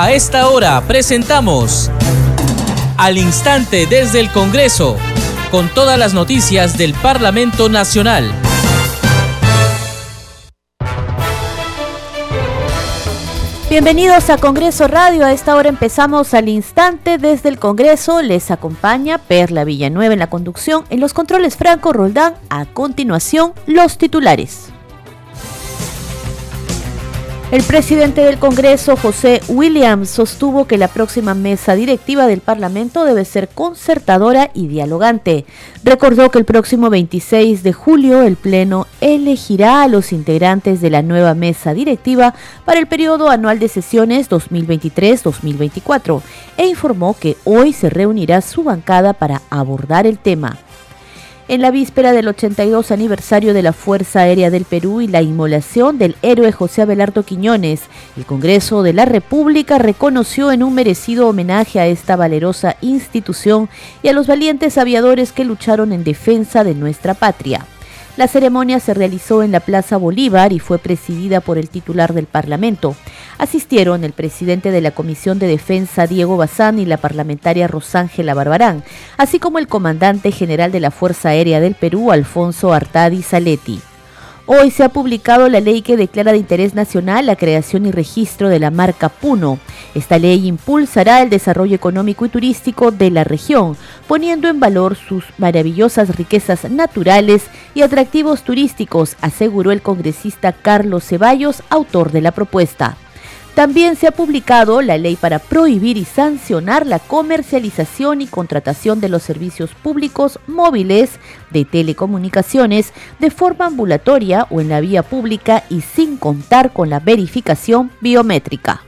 A esta hora presentamos Al Instante desde el Congreso, con todas las noticias del Parlamento Nacional. Bienvenidos a Congreso Radio. A esta hora empezamos al instante desde el Congreso. Les acompaña Perla Villanueva en la conducción. En los controles Franco Roldán. A continuación, los titulares. El presidente del Congreso, José Williams, sostuvo que la próxima mesa directiva del Parlamento debe ser concertadora y dialogante. Recordó que el próximo 26 de julio el Pleno elegirá a los integrantes de la nueva mesa directiva para el periodo anual de sesiones 2023-2024 e informó que hoy se reunirá su bancada para abordar el tema en la víspera del 82 aniversario de la Fuerza Aérea del Perú y la inmolación del héroe José Abelardo Quiñones, el Congreso de la República reconoció en un merecido homenaje a esta valerosa institución y a los valientes aviadores que lucharon en defensa de nuestra patria. La ceremonia se realizó en la Plaza Bolívar y fue presidida por el titular del Parlamento. Asistieron el presidente de la Comisión de Defensa, Diego Bazán, y la parlamentaria Rosángela Barbarán, así como el comandante general de la Fuerza Aérea del Perú, Alfonso Artadi Saletti. Hoy se ha publicado la ley que declara de interés nacional la creación y registro de la marca Puno. Esta ley impulsará el desarrollo económico y turístico de la región, poniendo en valor sus maravillosas riquezas naturales y atractivos turísticos, aseguró el congresista Carlos Ceballos, autor de la propuesta. También se ha publicado la ley para prohibir y sancionar la comercialización y contratación de los servicios públicos móviles de telecomunicaciones de forma ambulatoria o en la vía pública y sin contar con la verificación biométrica.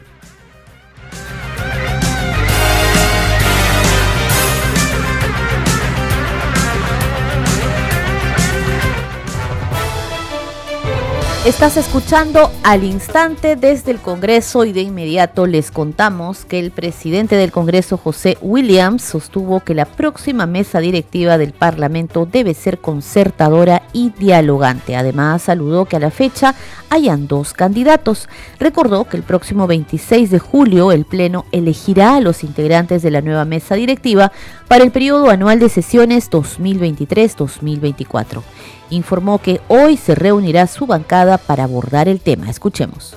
Estás escuchando al instante desde el Congreso y de inmediato les contamos que el presidente del Congreso, José Williams, sostuvo que la próxima mesa directiva del Parlamento debe ser concertadora y dialogante. Además, saludó que a la fecha hayan dos candidatos. Recordó que el próximo 26 de julio el Pleno elegirá a los integrantes de la nueva mesa directiva para el periodo anual de sesiones 2023-2024 informó que hoy se reunirá su bancada para abordar el tema. Escuchemos.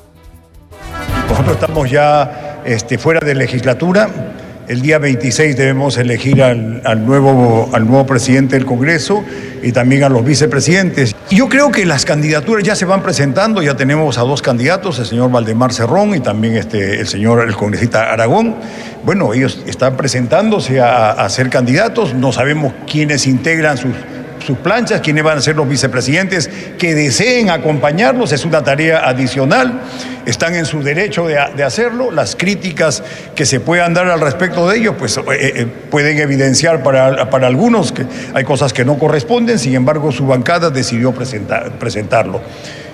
Nosotros estamos ya este, fuera de legislatura. El día 26 debemos elegir al, nuevo, al nuevo presidente del Congreso y también a los vicepresidentes. Yo creo que las candidaturas ya se van presentando, ya tenemos a dos candidatos, el señor Valdemar Cerrón y también este, el señor el congresista Aragón. Bueno, ellos están presentándose a, a ser candidatos, no sabemos quiénes integran sus sus planchas, quiénes van a ser los vicepresidentes que deseen acompañarlos, es una tarea adicional, están en su derecho de, hacerlo, las críticas que se puedan dar al respecto de ellos, pues eh, eh, pueden evidenciar para, para, algunos que hay cosas que no corresponden, sin embargo su bancada decidió presentar, presentarlo.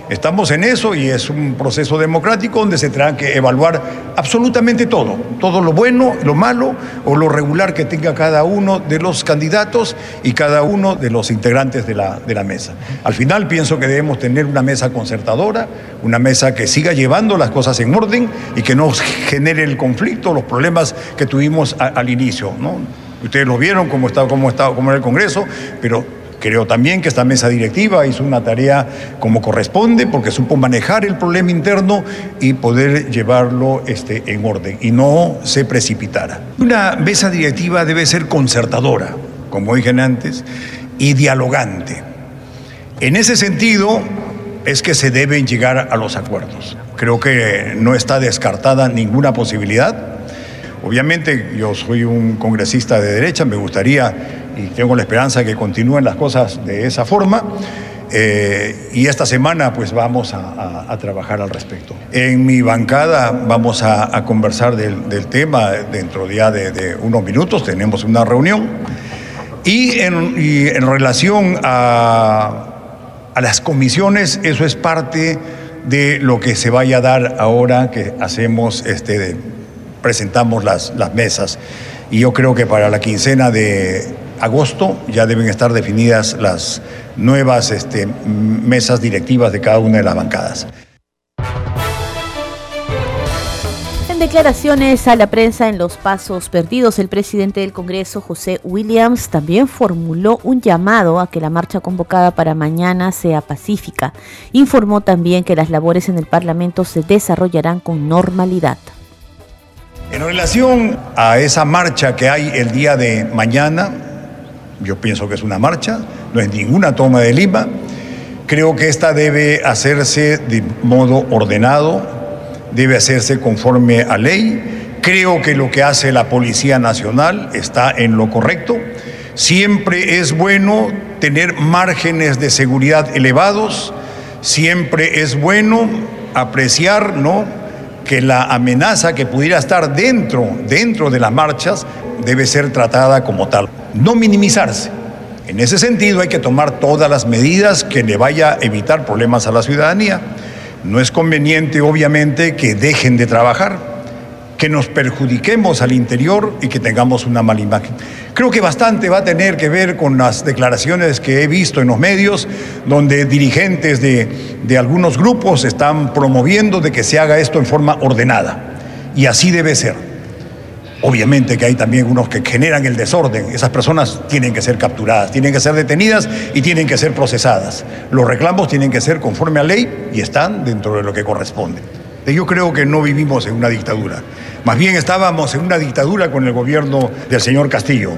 Estamos en eso y es un proceso democrático donde se tendrá que evaluar absolutamente todo, todo lo bueno, lo malo o lo regular que tenga cada uno de los candidatos y cada uno de los integrantes de la, mesa. Al final pienso que debemos tener una mesa concertadora, una mesa que siga llevando las cosas en orden y que no genere el conflicto, los problemas que tuvimos al inicio. ¿no? Ustedes lo vieron cómo estaba, cómo estaba, cómo era el Congreso, pero Creo también que esta mesa directiva hizo una tarea como corresponde porque supo manejar el problema interno y poder llevarlo este, en orden y no se precipitara. Una mesa directiva debe ser concertadora, como dije antes, y dialogante. En ese sentido es que se deben llegar a los acuerdos. Creo que no está descartada ninguna posibilidad. Obviamente yo soy un congresista de derecha, me gustaría y tengo la esperanza de que continúen las cosas de esa forma. Eh, y esta semana pues vamos a, trabajar al respecto. En mi bancada vamos a, conversar del, tema dentro ya de, unos minutos, tenemos una reunión. Y en, relación a, las comisiones, eso es parte de lo que se vaya a dar ahora que hacemos, este, presentamos las, las mesas. Y yo creo que para la quincena de agosto ya deben estar definidas las nuevas este, mesas directivas de cada una de las bancadas. En declaraciones a la prensa en los pasos perdidos, el presidente del Congreso, José Williams, también formuló un llamado a que la marcha convocada para mañana sea pacífica. Informó también que las labores en el Parlamento se desarrollarán con normalidad. En relación a esa marcha que hay el día de mañana, yo pienso que es una marcha, no es ninguna toma de Lima. Creo que esta debe hacerse de modo ordenado, debe hacerse conforme a ley. Creo que lo que hace la Policía Nacional está en lo correcto. Siempre es bueno tener márgenes de seguridad elevados, siempre es bueno apreciar, ¿no? que la amenaza que pudiera estar dentro, dentro de las marchas debe ser tratada como tal, no minimizarse. En ese sentido hay que tomar todas las medidas que le vaya a evitar problemas a la ciudadanía. No es conveniente, obviamente, que dejen de trabajar que nos perjudiquemos al interior y que tengamos una mala imagen. Creo que bastante va a tener que ver con las declaraciones que he visto en los medios, donde dirigentes de, de algunos grupos están promoviendo de que se haga esto en forma ordenada. Y así debe ser. Obviamente que hay también unos que generan el desorden. Esas personas tienen que ser capturadas, tienen que ser detenidas y tienen que ser procesadas. Los reclamos tienen que ser conforme a ley y están dentro de lo que corresponde. Yo creo que no vivimos en una dictadura. Más bien estábamos en una dictadura con el gobierno del señor Castillo.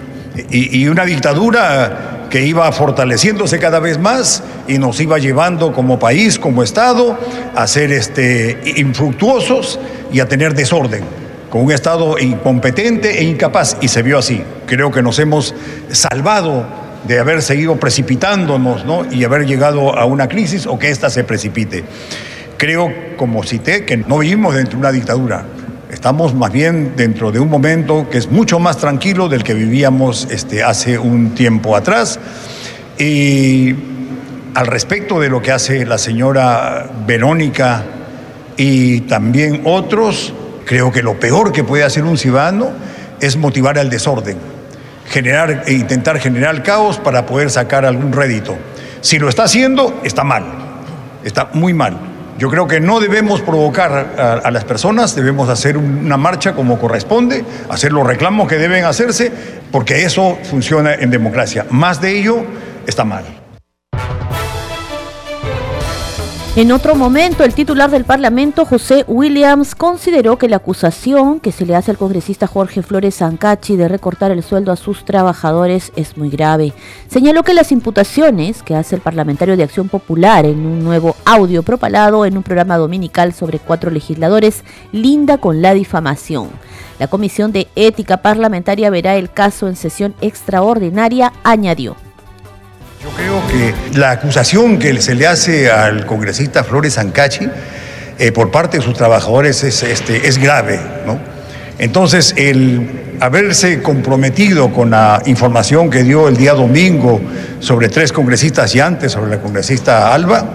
Y, una dictadura que iba fortaleciéndose cada vez más y nos iba llevando como país, como Estado, a ser este, infructuosos y a tener desorden, con un Estado incompetente e incapaz. Y se vio así. Creo que nos hemos salvado de haber seguido precipitándonos ¿no? y haber llegado a una crisis o que ésta se precipite. Creo, como cité, que no vivimos dentro de una dictadura. Estamos más bien dentro de un momento que es mucho más tranquilo del que vivíamos este, hace un tiempo atrás. Y al respecto de lo que hace la señora Verónica y también otros, creo que lo peor que puede hacer un ciudadano es motivar al desorden, generar e intentar generar caos para poder sacar algún rédito. Si lo está haciendo, está mal, está muy mal. Yo creo que no debemos provocar a, las personas, debemos hacer una marcha como corresponde, hacer los reclamos que deben hacerse, porque eso funciona en democracia. Más de ello está mal. En otro momento, el titular del Parlamento, José Williams, consideró que la acusación que se le hace al congresista Jorge Flores Zancachi de recortar el sueldo a sus trabajadores es muy grave. Señaló que las imputaciones que hace el parlamentario de Acción Popular en un nuevo audio propalado en un programa dominical sobre cuatro legisladores linda con la difamación. La Comisión de Ética Parlamentaria verá el caso en sesión extraordinaria, añadió. Yo creo que la acusación que se le hace al congresista Flores Ancachi eh, por parte de sus trabajadores es, este, es grave, ¿no? Entonces, el haberse comprometido con la información que dio el día domingo sobre tres congresistas y antes sobre la congresista Alba,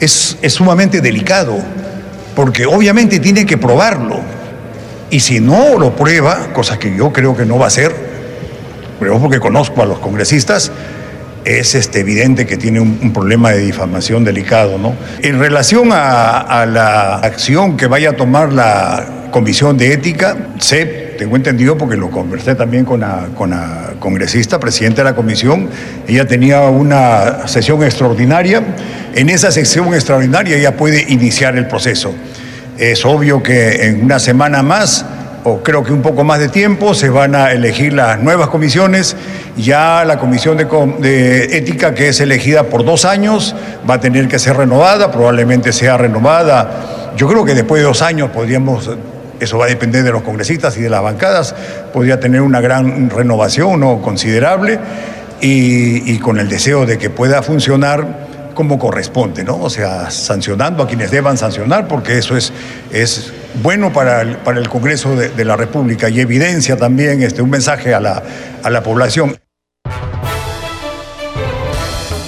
es, es sumamente delicado, porque obviamente tiene que probarlo. Y si no lo prueba, cosa que yo creo que no va a ser, porque conozco a los congresistas, es este, evidente que tiene un, problema de difamación delicado. ¿no? En relación a, la acción que vaya a tomar la Comisión de Ética, sé, tengo entendido porque lo conversé también con con la congresista, presidenta de la comisión, ella tenía una sesión extraordinaria, en esa sesión extraordinaria ella puede iniciar el proceso. Es obvio que en una semana más o creo que un poco más de tiempo, se van a elegir las nuevas comisiones. Ya la comisión de, ética que es elegida por dos años va a tener que ser renovada, probablemente sea renovada. Yo creo que después de dos años podríamos, eso va a depender de los congresistas y de las bancadas, podría tener una gran renovación ¿no? considerable y, y con el deseo de que pueda funcionar como corresponde, ¿no? O sea, sancionando a quienes deban sancionar, porque eso es, es bueno para el, para el Congreso de, la República y evidencia también este, un mensaje a la, a la población.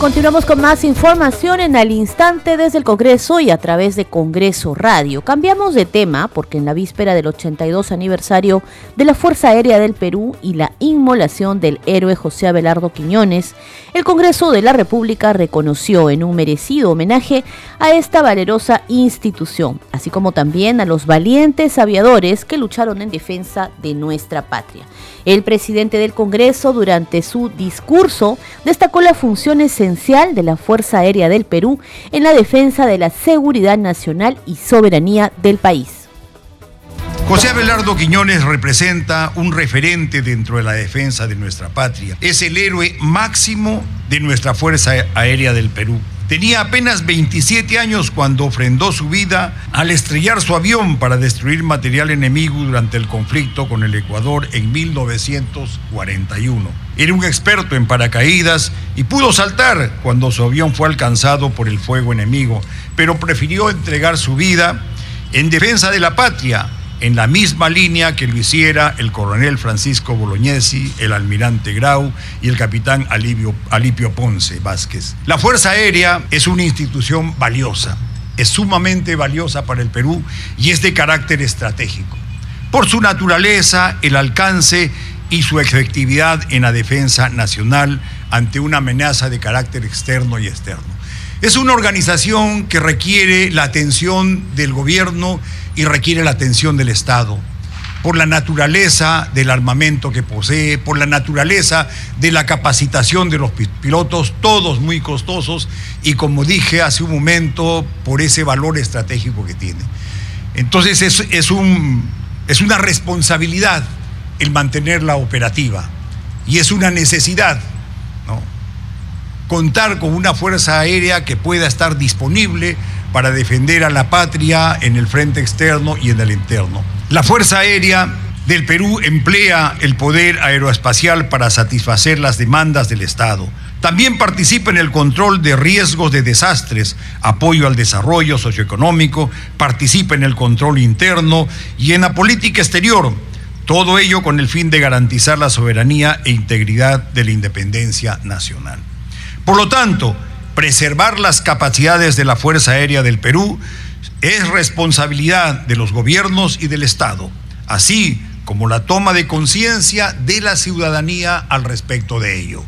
Continuamos con más información en al instante desde el Congreso y a través de Congreso Radio. Cambiamos de tema porque en la víspera del 82 aniversario de la Fuerza Aérea del Perú y la inmolación del héroe José Abelardo Quiñones, el Congreso de la República reconoció en un merecido homenaje a esta valerosa institución, así como también a los valientes aviadores que lucharon en defensa de nuestra patria. El presidente del Congreso durante su discurso destacó la función de la Fuerza Aérea del Perú en la defensa de la seguridad nacional y soberanía del país. José Abelardo Quiñones representa un referente dentro de la defensa de nuestra patria. Es el héroe máximo de nuestra Fuerza Aérea del Perú. Tenía apenas 27 años cuando ofrendó su vida al estrellar su avión para destruir material enemigo durante el conflicto con el Ecuador en 1941. Era un experto en paracaídas y pudo saltar cuando su avión fue alcanzado por el fuego enemigo, pero prefirió entregar su vida en defensa de la patria en la misma línea que lo hiciera el coronel Francisco Bolognesi, el almirante Grau y el capitán Alipio, Alipio Ponce Vázquez. La Fuerza Aérea es una institución valiosa, es sumamente valiosa para el Perú y es de carácter estratégico. Por su naturaleza, el alcance y su efectividad en la defensa nacional ante una amenaza de carácter externo y externo. Es una organización que requiere la atención del gobierno y requiere la atención del Estado por la naturaleza del armamento que posee, por la naturaleza de la capacitación de los pilotos, todos muy costosos y como dije hace un momento, por ese valor estratégico que tiene. Entonces es, es, un, es una responsabilidad el mantenerla operativa y es una necesidad contar con una fuerza aérea que pueda estar disponible para defender a la patria en el frente externo y en el interno. La Fuerza Aérea del Perú emplea el poder aeroespacial para satisfacer las demandas del Estado. También participa en el control de riesgos de desastres, apoyo al desarrollo socioeconómico, participa en el control interno y en la política exterior. Todo ello con el fin de garantizar la soberanía e integridad de la independencia nacional. Por lo tanto, preservar las capacidades de la Fuerza Aérea del Perú es responsabilidad de los gobiernos y del Estado, así como la toma de conciencia de la ciudadanía al respecto de ello.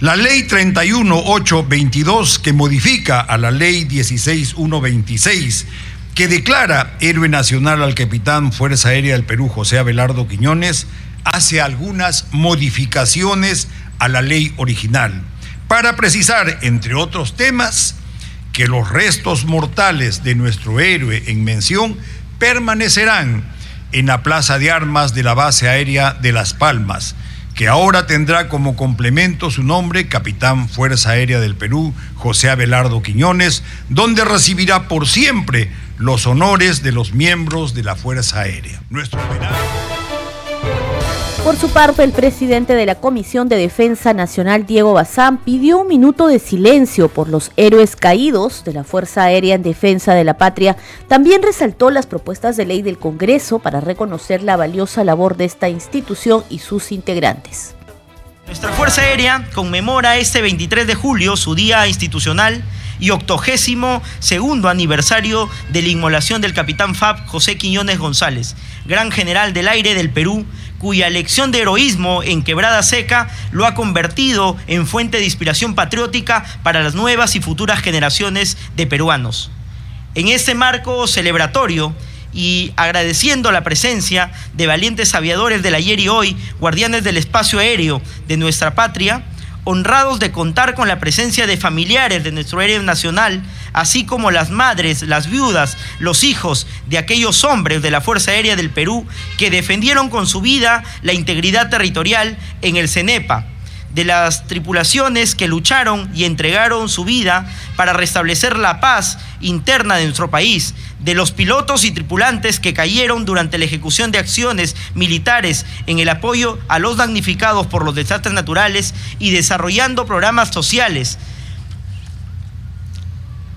La ley 31822 que modifica a la ley 16126 que declara héroe nacional al capitán Fuerza Aérea del Perú José Abelardo Quiñones hace algunas modificaciones a la ley original para precisar, entre otros temas, que los restos mortales de nuestro héroe en mención permanecerán en la Plaza de Armas de la Base Aérea de Las Palmas, que ahora tendrá como complemento su nombre Capitán Fuerza Aérea del Perú, José Abelardo Quiñones, donde recibirá por siempre los honores de los miembros de la Fuerza Aérea. Nuestro por su parte, el presidente de la Comisión de Defensa Nacional, Diego Bazán, pidió un minuto de silencio por los héroes caídos de la Fuerza Aérea en Defensa de la Patria. También resaltó las propuestas de ley del Congreso para reconocer la valiosa labor de esta institución y sus integrantes. Nuestra Fuerza Aérea conmemora este 23 de julio su día institucional y octogésimo segundo aniversario de la inmolación del capitán FAB José Quiñones González, gran general del aire del Perú, cuya lección de heroísmo en Quebrada Seca lo ha convertido en fuente de inspiración patriótica para las nuevas y futuras generaciones de peruanos. En este marco celebratorio, y agradeciendo la presencia de valientes aviadores del ayer y hoy, guardianes del espacio aéreo de nuestra patria, honrados de contar con la presencia de familiares de nuestro héroe nacional, así como las madres, las viudas, los hijos de aquellos hombres de la Fuerza Aérea del Perú que defendieron con su vida la integridad territorial en el CENEPA de las tripulaciones que lucharon y entregaron su vida para restablecer la paz interna de nuestro país, de los pilotos y tripulantes que cayeron durante la ejecución de acciones militares en el apoyo a los damnificados por los desastres naturales y desarrollando programas sociales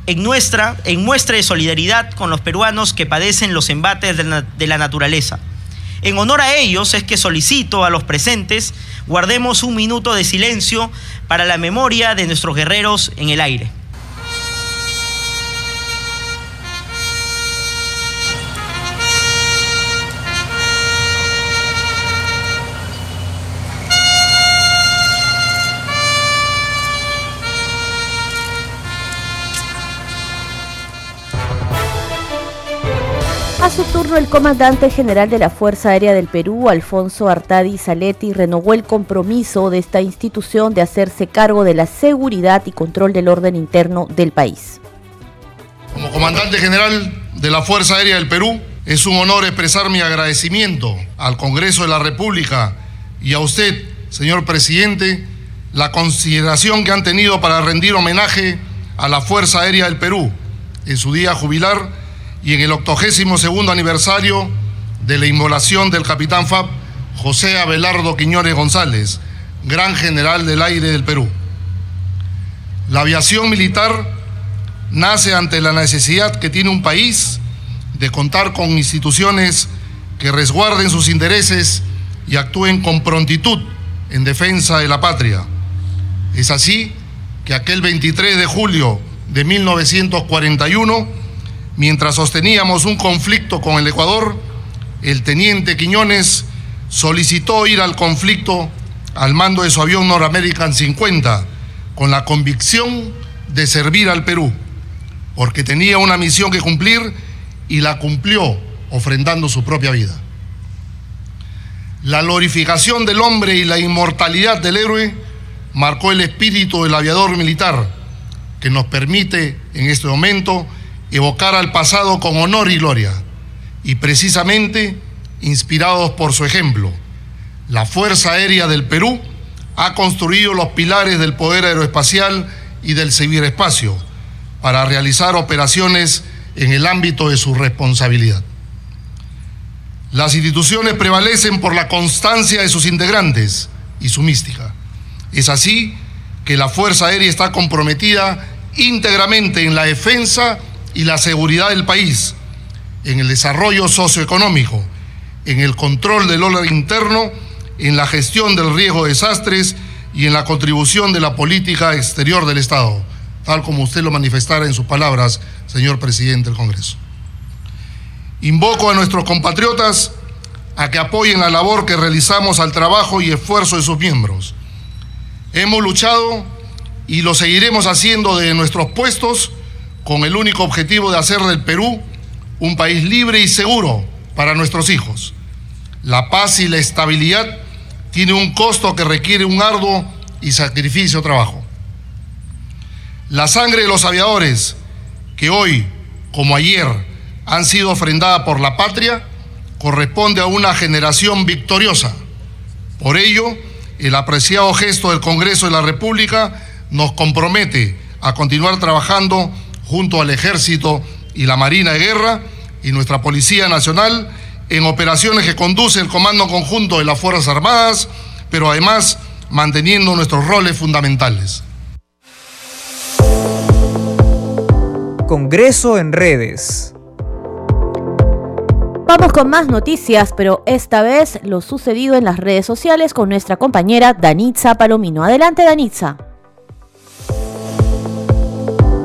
en, nuestra, en muestra de solidaridad con los peruanos que padecen los embates de la naturaleza. En honor a ellos es que solicito a los presentes guardemos un minuto de silencio para la memoria de nuestros guerreros en el aire. El comandante general de la Fuerza Aérea del Perú, Alfonso Artadi Saletti, renovó el compromiso de esta institución de hacerse cargo de la seguridad y control del orden interno del país. Como comandante general de la Fuerza Aérea del Perú, es un honor expresar mi agradecimiento al Congreso de la República y a usted, señor presidente, la consideración que han tenido para rendir homenaje a la Fuerza Aérea del Perú en su día jubilar y en el octogésimo segundo aniversario de la inmolación del capitán FAB José Abelardo Quiñones González, gran general del aire del Perú. La aviación militar nace ante la necesidad que tiene un país de contar con instituciones que resguarden sus intereses y actúen con prontitud en defensa de la patria. Es así que aquel 23 de julio de 1941 Mientras sosteníamos un conflicto con el Ecuador, el teniente Quiñones solicitó ir al conflicto al mando de su avión American 50 con la convicción de servir al Perú, porque tenía una misión que cumplir y la cumplió ofrendando su propia vida. La glorificación del hombre y la inmortalidad del héroe marcó el espíritu del aviador militar, que nos permite en este momento evocar al pasado con honor y gloria, y precisamente inspirados por su ejemplo, la Fuerza Aérea del Perú ha construido los pilares del poder aeroespacial y del ciberespacio para realizar operaciones en el ámbito de su responsabilidad. Las instituciones prevalecen por la constancia de sus integrantes y su mística. Es así que la Fuerza Aérea está comprometida íntegramente en la defensa y la seguridad del país, en el desarrollo socioeconómico, en el control del orden interno, en la gestión del riesgo de desastres y en la contribución de la política exterior del Estado, tal como usted lo manifestara en sus palabras, señor presidente del Congreso. Invoco a nuestros compatriotas a que apoyen la labor que realizamos al trabajo y esfuerzo de sus miembros. Hemos luchado y lo seguiremos haciendo de nuestros puestos con el único objetivo de hacer del Perú un país libre y seguro para nuestros hijos. La paz y la estabilidad tiene un costo que requiere un arduo y sacrificio trabajo. La sangre de los aviadores que hoy, como ayer, han sido ofrendada por la patria, corresponde a una generación victoriosa. Por ello, el apreciado gesto del Congreso de la República nos compromete a continuar trabajando junto al Ejército y la Marina de Guerra y nuestra Policía Nacional en operaciones que conduce el Comando Conjunto de las Fuerzas Armadas, pero además manteniendo nuestros roles fundamentales. Congreso en redes. Vamos con más noticias, pero esta vez lo sucedido en las redes sociales con nuestra compañera Danitza Palomino. Adelante, Danitza.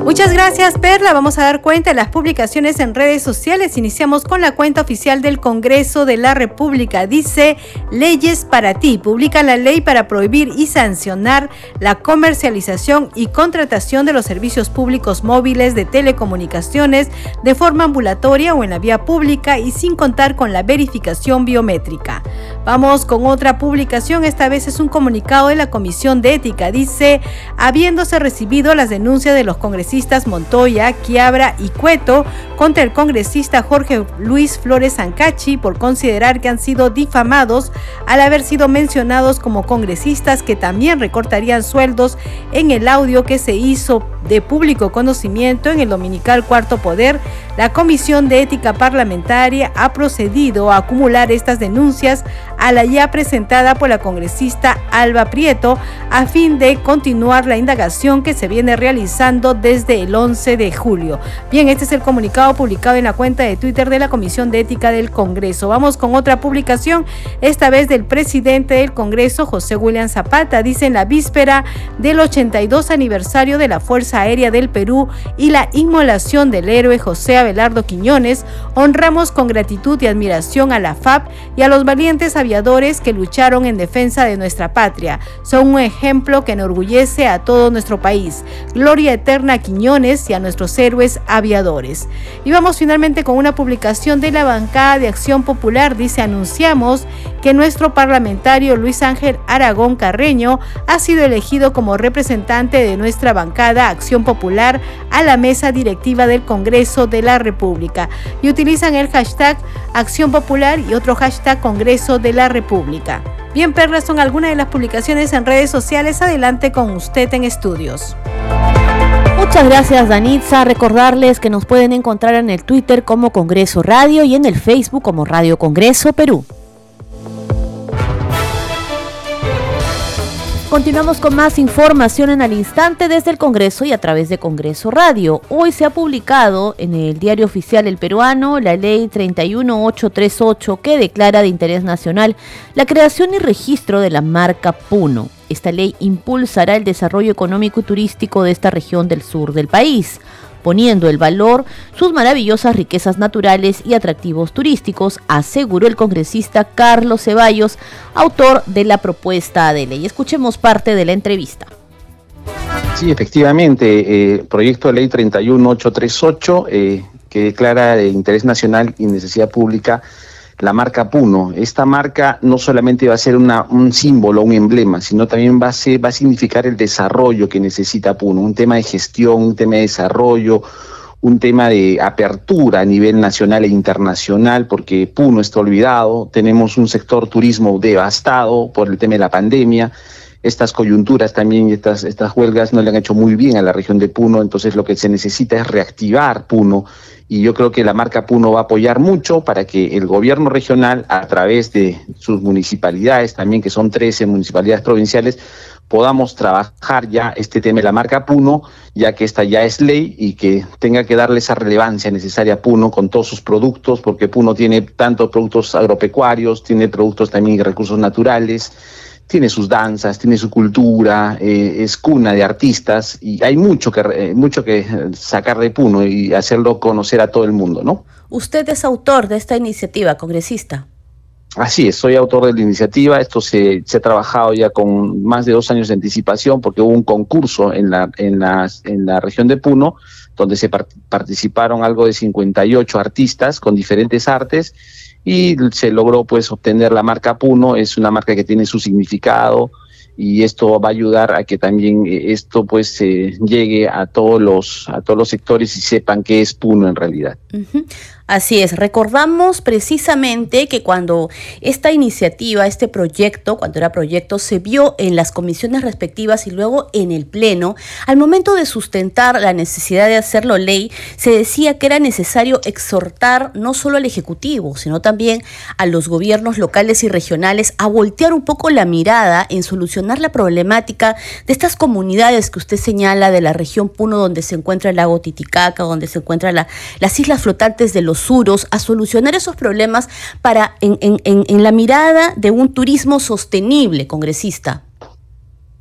Muchas gracias, Perla. Vamos a dar cuenta de las publicaciones en redes sociales. Iniciamos con la cuenta oficial del Congreso de la República. Dice, leyes para ti. Publica la ley para prohibir y sancionar la comercialización y contratación de los servicios públicos móviles de telecomunicaciones de forma ambulatoria o en la vía pública y sin contar con la verificación biométrica. Vamos con otra publicación. Esta vez es un comunicado de la Comisión de Ética. Dice, habiéndose recibido las denuncias de los congresistas Montoya, Quiabra y Cueto contra el congresista Jorge Luis Flores Ancachi por considerar que han sido difamados al haber sido mencionados como congresistas que también recortarían sueldos en el audio que se hizo de público conocimiento en el dominical Cuarto Poder, la Comisión de Ética Parlamentaria ha procedido a acumular estas denuncias a la ya presentada por la congresista Alba Prieto a fin de continuar la indagación que se viene realizando desde el 11 de julio. Bien, este es el comunicado publicado en la cuenta de Twitter de la Comisión de Ética del Congreso. Vamos con otra publicación, esta vez del presidente del Congreso, José William Zapata, dice en la víspera del 82 aniversario de la Fuerza Aérea del Perú y la inmolación del héroe José Abelardo Quiñones, honramos con gratitud y admiración a la FAP y a los valientes aviadores que lucharon en defensa de nuestra patria. Son un ejemplo que enorgullece a todo nuestro país. Gloria eterna a Quiñones y a nuestros héroes aviadores. Y vamos finalmente con una publicación de la bancada de Acción Popular. Dice, anunciamos que nuestro parlamentario Luis Ángel Aragón Carreño ha sido elegido como representante de nuestra bancada Acción Popular a la mesa directiva del Congreso de la República y utilizan el hashtag Acción Popular y otro hashtag Congreso de la República. Bien, Perlas, son algunas de las publicaciones en redes sociales. Adelante con usted en estudios. Muchas gracias Danitza. Recordarles que nos pueden encontrar en el Twitter como Congreso Radio y en el Facebook como Radio Congreso Perú. Continuamos con más información en al instante desde el Congreso y a través de Congreso Radio. Hoy se ha publicado en el diario oficial El Peruano la ley 31838 que declara de interés nacional la creación y registro de la marca Puno. Esta ley impulsará el desarrollo económico y turístico de esta región del sur del país poniendo el valor sus maravillosas riquezas naturales y atractivos turísticos, aseguró el congresista Carlos Ceballos, autor de la propuesta de ley. Escuchemos parte de la entrevista. Sí, efectivamente, eh, proyecto de ley 31838 eh, que declara de interés nacional y necesidad pública la marca Puno. Esta marca no solamente va a ser un símbolo, un emblema, sino también va a, ser, va a significar el desarrollo que necesita Puno, un tema de gestión, un tema de desarrollo, un tema de apertura a nivel nacional e internacional, porque Puno está olvidado, tenemos un sector turismo devastado por el tema de la pandemia, estas coyunturas también y estas, estas huelgas no le han hecho muy bien a la región de Puno, entonces lo que se necesita es reactivar Puno y yo creo que la marca Puno va a apoyar mucho para que el gobierno regional, a través de sus municipalidades, también que son 13 municipalidades provinciales, podamos trabajar ya este tema de la marca Puno, ya que esta ya es ley y que tenga que darle esa relevancia necesaria a Puno con todos sus productos, porque Puno tiene tantos productos agropecuarios, tiene productos también de recursos naturales, tiene sus danzas, tiene su cultura, eh, es cuna de artistas y hay mucho que, eh, mucho que sacar de Puno y hacerlo conocer a todo el mundo, ¿no? Usted es autor de esta iniciativa, congresista. Así es, soy autor de la iniciativa. Esto se, se, ha trabajado ya con más de dos años de anticipación porque hubo un concurso en la, en la, en la región de Puno donde se participaron algo de 58 artistas con diferentes artes y se logró pues obtener la marca Puno, es una marca que tiene su significado y esto va a ayudar a que también eh, esto pues llegue a todos los a todos los sectores y sepan qué es Puno en realidad. Así es, recordamos precisamente que cuando esta iniciativa, este proyecto, cuando era proyecto, se vio en las comisiones respectivas y luego en el Pleno, al momento de sustentar la necesidad de hacerlo ley, se decía que era necesario exhortar no solo al Ejecutivo, sino también a los gobiernos locales y regionales a voltear un poco la mirada en solucionar la problemática de estas comunidades que usted señala de la región Puno, donde se encuentra el lago Titicaca, donde se encuentran las islas flotantes de los suros, a solucionar esos problemas para en, en, la mirada de un turismo sostenible, congresista.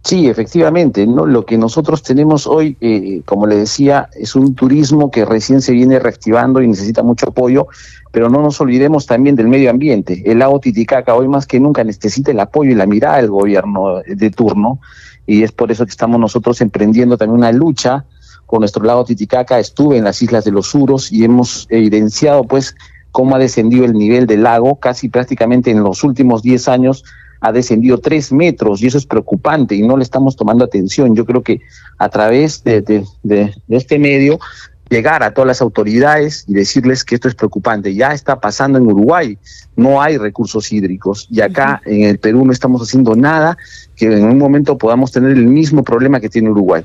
Sí, efectivamente. Lo que nosotros tenemos hoy, eh, como le decía, es un turismo que recién se viene reactivando y necesita mucho apoyo, pero no nos olvidemos también del medio ambiente. El lago Titicaca hoy más que nunca necesita el apoyo y la mirada del gobierno de turno, y es por eso que estamos nosotros emprendiendo también una lucha con nuestro lago Titicaca, estuve en las islas de los Suros y hemos evidenciado pues cómo ha descendido el nivel del lago, casi prácticamente en los últimos 10 años ha descendido 3 metros y eso es preocupante y no le estamos tomando atención. Yo creo que a través de, de, este medio llegar a todas las autoridades y decirles que esto es preocupante. Ya está pasando en Uruguay, no hay recursos hídricos y acá en el Perú no estamos haciendo nada que en un momento podamos tener el mismo problema que tiene Uruguay.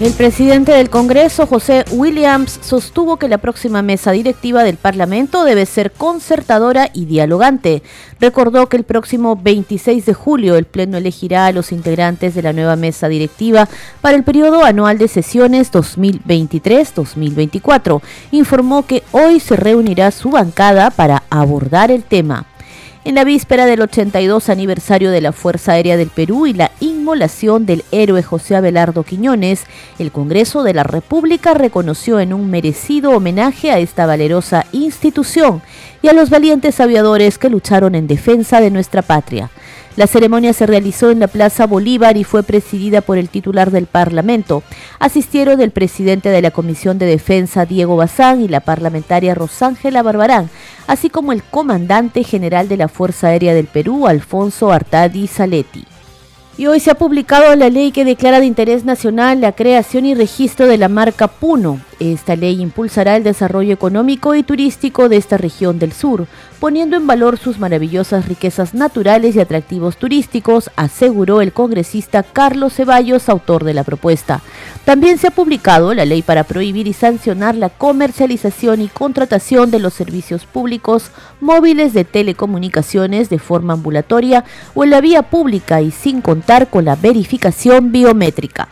El presidente del Congreso, José Williams, sostuvo que la próxima mesa directiva del Parlamento debe ser concertadora y dialogante. Recordó que el próximo 26 de julio el Pleno elegirá a los integrantes de la nueva mesa directiva para el periodo anual de sesiones 2023-2024. Informó que hoy se reunirá su bancada para abordar el tema en la víspera del 82 aniversario de la Fuerza Aérea del Perú y la inmolación del héroe José Abelardo Quiñones, el Congreso de la República reconoció en un merecido homenaje a esta valerosa institución y a los valientes aviadores que lucharon en defensa de nuestra patria. La ceremonia se realizó en la Plaza Bolívar y fue presidida por el titular del Parlamento. Asistieron el presidente de la Comisión de Defensa, Diego Bazán, y la parlamentaria Rosángela Barbarán, así como el comandante general de la Fuerza Aérea del Perú, Alfonso Artadi Saletti. Y hoy se ha publicado la ley que declara de interés nacional la creación y registro de la marca Puno. Esta ley impulsará el desarrollo económico y turístico de esta región del sur, poniendo en valor sus maravillosas riquezas naturales y atractivos turísticos, aseguró el congresista Carlos Ceballos, autor de la propuesta. También se ha publicado la ley para prohibir y sancionar la comercialización y contratación de los servicios públicos móviles de telecomunicaciones de forma ambulatoria o en la vía pública y sin contar con la verificación biométrica.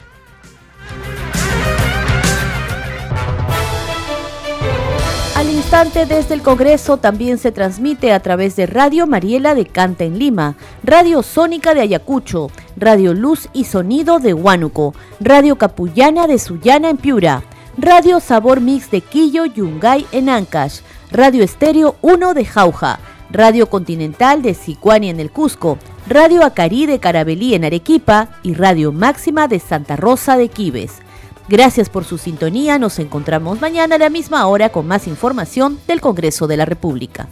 Al instante desde el Congreso también se transmite a través de Radio Mariela de Canta en Lima, Radio Sónica de Ayacucho, Radio Luz y Sonido de Huánuco, Radio Capullana de Sullana en Piura, Radio Sabor Mix de Quillo Yungay en Ancash, Radio Estéreo 1 de Jauja, Radio Continental de Sicuani en el Cusco, Radio Acarí de Carabelí en Arequipa y Radio Máxima de Santa Rosa de Quibes. Gracias por su sintonía, nos encontramos mañana a la misma hora con más información del Congreso de la República.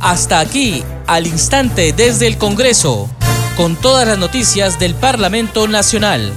Hasta aquí, al instante desde el Congreso, con todas las noticias del Parlamento Nacional.